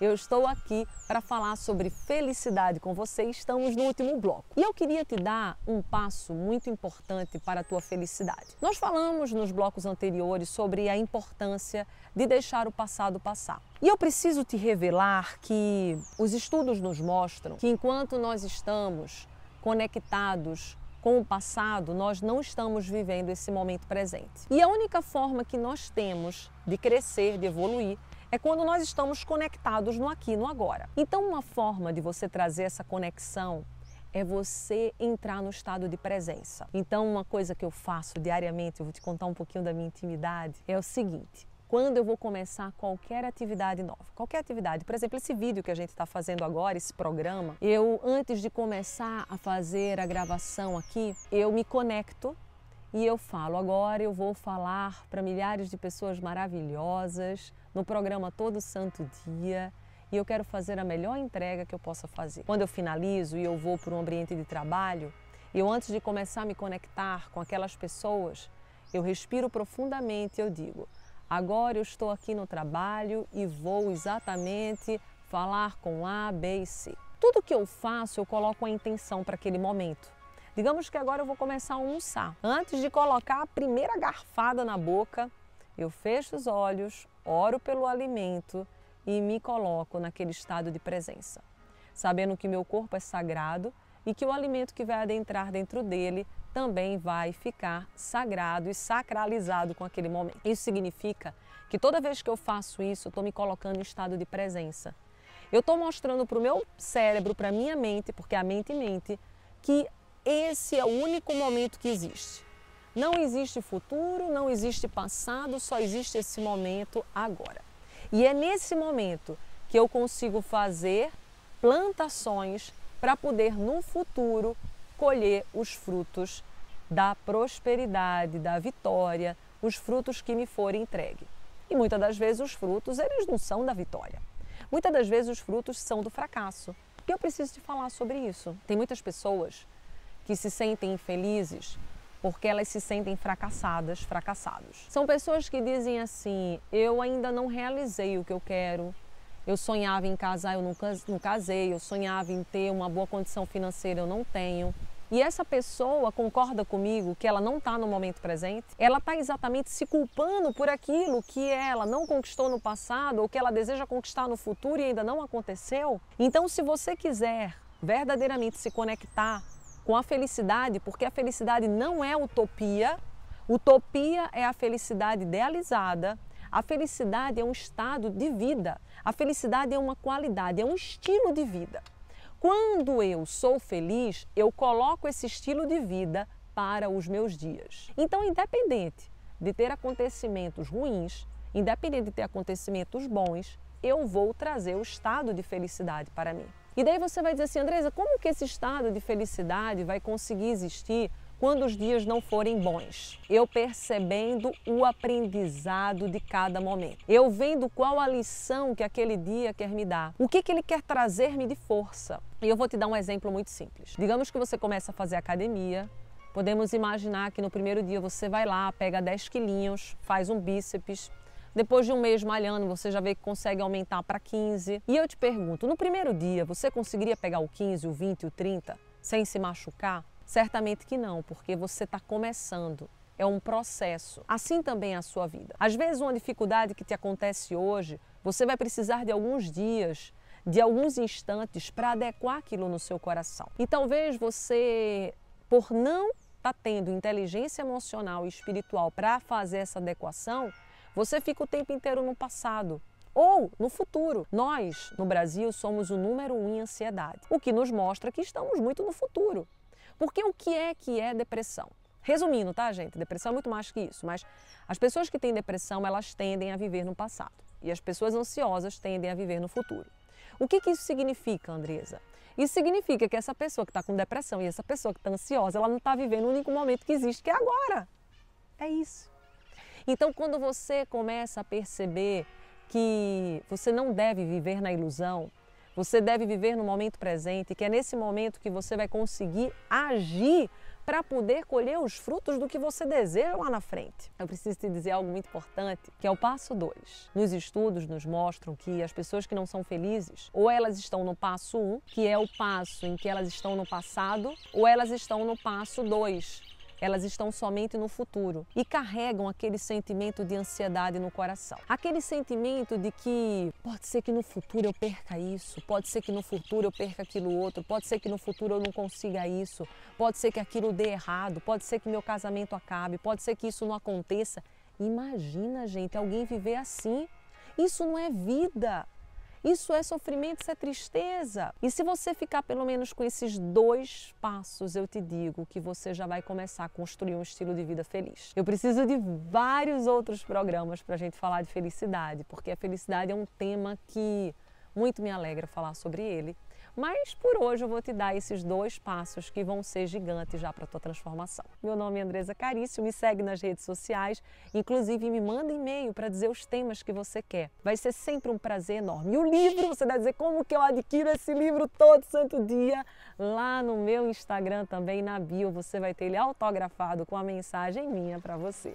Eu estou aqui para falar sobre felicidade com você. Estamos no último bloco. E eu queria te dar um passo muito importante para a tua felicidade. Nós falamos nos blocos anteriores sobre a importância de deixar o passado passar. E eu preciso te revelar que os estudos nos mostram que enquanto nós estamos conectados com o passado, nós não estamos vivendo esse momento presente. E a única forma que nós temos de crescer, de evoluir, é quando nós estamos conectados no aqui, no agora. Então, uma forma de você trazer essa conexão é você entrar no estado de presença. Então, uma coisa que eu faço diariamente, eu vou te contar um pouquinho da minha intimidade, é o seguinte: quando eu vou começar qualquer atividade nova, qualquer atividade, por exemplo, esse vídeo que a gente está fazendo agora, esse programa, eu antes de começar a fazer a gravação aqui, eu me conecto e eu falo agora, eu vou falar para milhares de pessoas maravilhosas no programa todo santo dia e eu quero fazer a melhor entrega que eu possa fazer. Quando eu finalizo e eu vou para um ambiente de trabalho, eu antes de começar a me conectar com aquelas pessoas, eu respiro profundamente e eu digo: agora eu estou aqui no trabalho e vou exatamente falar com A, B e C. Tudo que eu faço, eu coloco a intenção para aquele momento. Digamos que agora eu vou começar a almoçar. Antes de colocar a primeira garfada na boca, eu fecho os olhos, oro pelo alimento e me coloco naquele estado de presença, sabendo que meu corpo é sagrado e que o alimento que vai adentrar dentro dele também vai ficar sagrado e sacralizado com aquele momento. Isso significa que toda vez que eu faço isso, eu estou me colocando em estado de presença. Eu estou mostrando para o meu cérebro, para a minha mente, porque a mente mente, que esse é o único momento que existe. Não existe futuro, não existe passado, só existe esse momento agora. E é nesse momento que eu consigo fazer plantações para poder no futuro colher os frutos da prosperidade, da vitória, os frutos que me forem entregues. E muitas das vezes os frutos eles não são da vitória. Muitas das vezes os frutos são do fracasso. E eu preciso te falar sobre isso. Tem muitas pessoas que se sentem infelizes porque elas se sentem fracassadas, fracassados. São pessoas que dizem assim: eu ainda não realizei o que eu quero. Eu sonhava em casar, eu não casei. Eu sonhava em ter uma boa condição financeira, eu não tenho. E essa pessoa concorda comigo que ela não está no momento presente? Ela está exatamente se culpando por aquilo que ela não conquistou no passado ou que ela deseja conquistar no futuro e ainda não aconteceu? Então, se você quiser verdadeiramente se conectar com a felicidade, porque a felicidade não é utopia. Utopia é a felicidade idealizada. A felicidade é um estado de vida. A felicidade é uma qualidade, é um estilo de vida. Quando eu sou feliz, eu coloco esse estilo de vida para os meus dias. Então, independente de ter acontecimentos ruins, independente de ter acontecimentos bons, eu vou trazer o estado de felicidade para mim. E daí você vai dizer assim, Andresa, como que esse estado de felicidade vai conseguir existir quando os dias não forem bons? Eu percebendo o aprendizado de cada momento. Eu vendo qual a lição que aquele dia quer me dar. O que, que ele quer trazer-me de força. E eu vou te dar um exemplo muito simples. Digamos que você começa a fazer academia, Podemos imaginar que no primeiro dia você vai lá, pega 10 quilinhos, faz um bíceps, depois de um mês malhando, você já vê que consegue aumentar para 15. E eu te pergunto, no primeiro dia, você conseguiria pegar o 15, o 20, o 30 sem se machucar? Certamente que não, porque você está começando. É um processo. Assim também é a sua vida. Às vezes, uma dificuldade que te acontece hoje, você vai precisar de alguns dias, de alguns instantes para adequar aquilo no seu coração. E talvez você, por não estar tá tendo inteligência emocional e espiritual para fazer essa adequação, você fica o tempo inteiro no passado ou no futuro. Nós, no Brasil, somos o número um em ansiedade, o que nos mostra que estamos muito no futuro. Porque o que é que é depressão? Resumindo, tá, gente? Depressão é muito mais que isso, mas as pessoas que têm depressão, elas tendem a viver no passado e as pessoas ansiosas tendem a viver no futuro. O que, que isso significa, Andresa? Isso significa que essa pessoa que está com depressão e essa pessoa que está ansiosa, ela não está vivendo o único momento que existe, que é agora. É isso. Então, quando você começa a perceber que você não deve viver na ilusão, você deve viver no momento presente, que é nesse momento que você vai conseguir agir para poder colher os frutos do que você deseja lá na frente. Eu preciso te dizer algo muito importante, que é o passo 2. Nos estudos nos mostram que as pessoas que não são felizes, ou elas estão no passo 1, um, que é o passo em que elas estão no passado, ou elas estão no passo 2, elas estão somente no futuro e carregam aquele sentimento de ansiedade no coração. Aquele sentimento de que pode ser que no futuro eu perca isso, pode ser que no futuro eu perca aquilo outro, pode ser que no futuro eu não consiga isso, pode ser que aquilo dê errado, pode ser que meu casamento acabe, pode ser que isso não aconteça. Imagina, gente, alguém viver assim. Isso não é vida. Isso é sofrimento, isso é tristeza. E se você ficar pelo menos com esses dois passos, eu te digo que você já vai começar a construir um estilo de vida feliz. Eu preciso de vários outros programas para a gente falar de felicidade, porque a felicidade é um tema que muito me alegra falar sobre ele. Mas por hoje eu vou te dar esses dois passos que vão ser gigantes já para a tua transformação. Meu nome é Andresa Carício, me segue nas redes sociais, inclusive me manda e-mail para dizer os temas que você quer. Vai ser sempre um prazer enorme. E o livro, você vai dizer como que eu adquiro esse livro todo santo dia? Lá no meu Instagram também, na bio, você vai ter ele autografado com a mensagem minha para você.